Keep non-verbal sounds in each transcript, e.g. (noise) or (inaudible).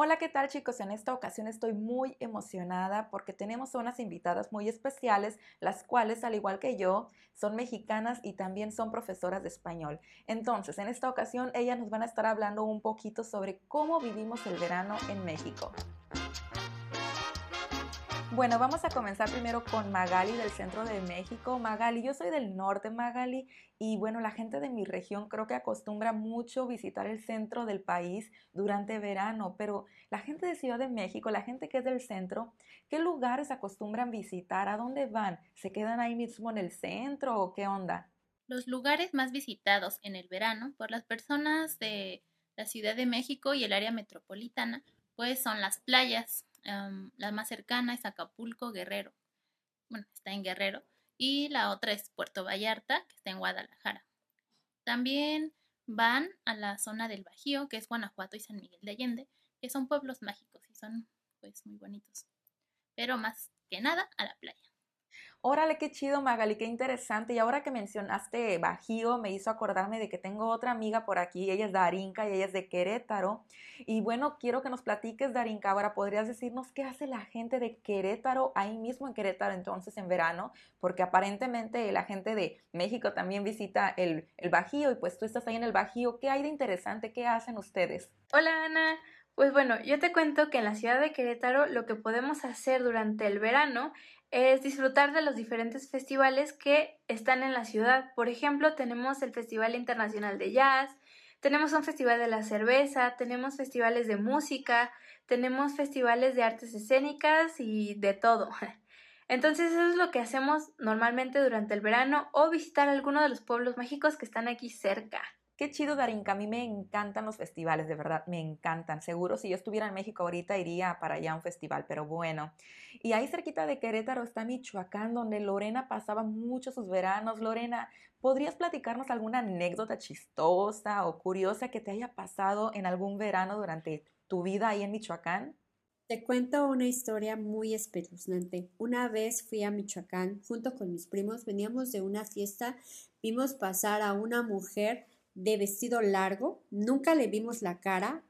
Hola, ¿qué tal chicos? En esta ocasión estoy muy emocionada porque tenemos unas invitadas muy especiales, las cuales, al igual que yo, son mexicanas y también son profesoras de español. Entonces, en esta ocasión ellas nos van a estar hablando un poquito sobre cómo vivimos el verano en México. Bueno, vamos a comenzar primero con Magali del centro de México. Magali, yo soy del norte, Magali, y bueno, la gente de mi región creo que acostumbra mucho visitar el centro del país durante verano, pero la gente de Ciudad de México, la gente que es del centro, ¿qué lugares acostumbran visitar? ¿A dónde van? ¿Se quedan ahí mismo en el centro o qué onda? Los lugares más visitados en el verano por las personas de la Ciudad de México y el área metropolitana, pues son las playas, la más cercana es Acapulco, Guerrero. Bueno, está en Guerrero. Y la otra es Puerto Vallarta, que está en Guadalajara. También van a la zona del Bajío, que es Guanajuato y San Miguel de Allende, que son pueblos mágicos y son pues muy bonitos. Pero más que nada a la playa. Órale, qué chido, Magali, qué interesante. Y ahora que mencionaste Bajío, me hizo acordarme de que tengo otra amiga por aquí. Ella es Darinka y ella es de Querétaro. Y bueno, quiero que nos platiques, Darinka. Ahora, ¿podrías decirnos qué hace la gente de Querétaro ahí mismo en Querétaro entonces en verano? Porque aparentemente la gente de México también visita el, el Bajío y pues tú estás ahí en el Bajío. ¿Qué hay de interesante? ¿Qué hacen ustedes? Hola, Ana. Pues bueno, yo te cuento que en la ciudad de Querétaro lo que podemos hacer durante el verano es disfrutar de los diferentes festivales que están en la ciudad. Por ejemplo, tenemos el Festival Internacional de Jazz, tenemos un festival de la cerveza, tenemos festivales de música, tenemos festivales de artes escénicas y de todo. (laughs) Entonces eso es lo que hacemos normalmente durante el verano o visitar alguno de los pueblos mágicos que están aquí cerca. Qué chido, Darinka. A mí me encantan los festivales, de verdad, me encantan. Seguro si yo estuviera en México ahorita iría para allá a un festival, pero bueno. Y ahí cerquita de Querétaro está Michoacán, donde Lorena pasaba mucho sus veranos. Lorena, ¿podrías platicarnos alguna anécdota chistosa o curiosa que te haya pasado en algún verano durante tu vida ahí en Michoacán? Te cuento una historia muy espeluznante. Una vez fui a Michoacán junto con mis primos, veníamos de una fiesta, vimos pasar a una mujer de vestido largo. Nunca le vimos la cara,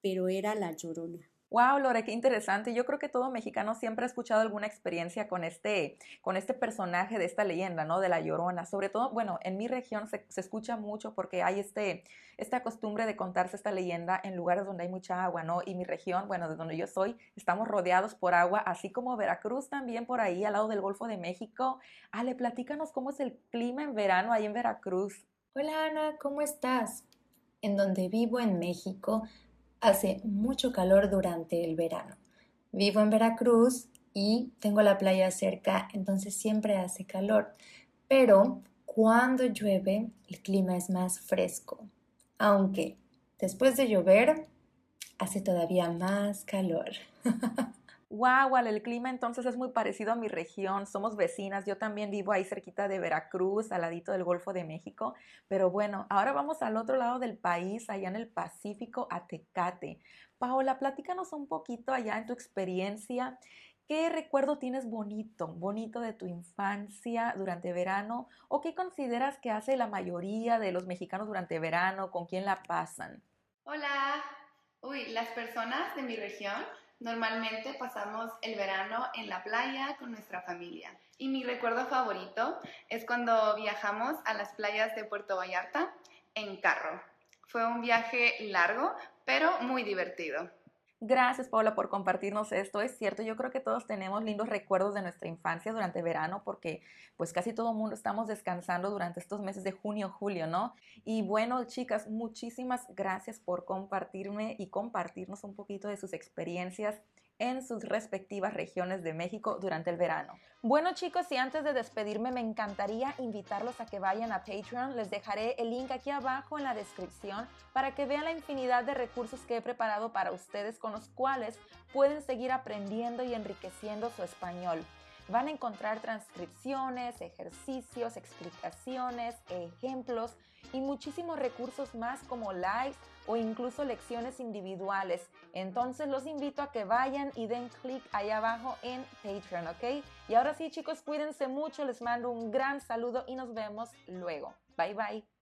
pero era la llorona. Wow, Lore, qué interesante. Yo creo que todo mexicano siempre ha escuchado alguna experiencia con este, con este personaje de esta leyenda, ¿no? De la Llorona. Sobre todo, bueno, en mi región se, escucha mucho porque hay este, esta costumbre de contarse esta leyenda en lugares donde hay mucha agua, ¿no? Y mi región, bueno, de donde yo soy, estamos rodeados por agua, así como Veracruz también por ahí, al lado del Golfo de México. Ale, platícanos cómo es el clima en verano ahí en Veracruz. Hola Ana, ¿cómo estás? En donde vivo en México hace mucho calor durante el verano. Vivo en Veracruz y tengo la playa cerca, entonces siempre hace calor. Pero cuando llueve, el clima es más fresco. Aunque después de llover, hace todavía más calor. (laughs) Wow, el clima entonces es muy parecido a mi región, somos vecinas, yo también vivo ahí cerquita de Veracruz, al ladito del Golfo de México, pero bueno, ahora vamos al otro lado del país, allá en el Pacífico, a Tecate. Paola, platícanos un poquito allá en tu experiencia, ¿qué recuerdo tienes bonito, bonito de tu infancia durante verano o qué consideras que hace la mayoría de los mexicanos durante verano, con quién la pasan? Hola, uy, las personas de mi región Normalmente pasamos el verano en la playa con nuestra familia. Y mi recuerdo favorito es cuando viajamos a las playas de Puerto Vallarta en carro. Fue un viaje largo, pero muy divertido. Gracias, Paula, por compartirnos esto. Es cierto, yo creo que todos tenemos lindos recuerdos de nuestra infancia durante verano porque pues casi todo el mundo estamos descansando durante estos meses de junio, julio, ¿no? Y bueno, chicas, muchísimas gracias por compartirme y compartirnos un poquito de sus experiencias en sus respectivas regiones de México durante el verano. Bueno chicos, y antes de despedirme me encantaría invitarlos a que vayan a Patreon. Les dejaré el link aquí abajo en la descripción para que vean la infinidad de recursos que he preparado para ustedes con los cuales pueden seguir aprendiendo y enriqueciendo su español. Van a encontrar transcripciones, ejercicios, explicaciones, ejemplos y muchísimos recursos más como lives o incluso lecciones individuales. Entonces los invito a que vayan y den clic ahí abajo en Patreon, ¿ok? Y ahora sí chicos, cuídense mucho, les mando un gran saludo y nos vemos luego. Bye bye.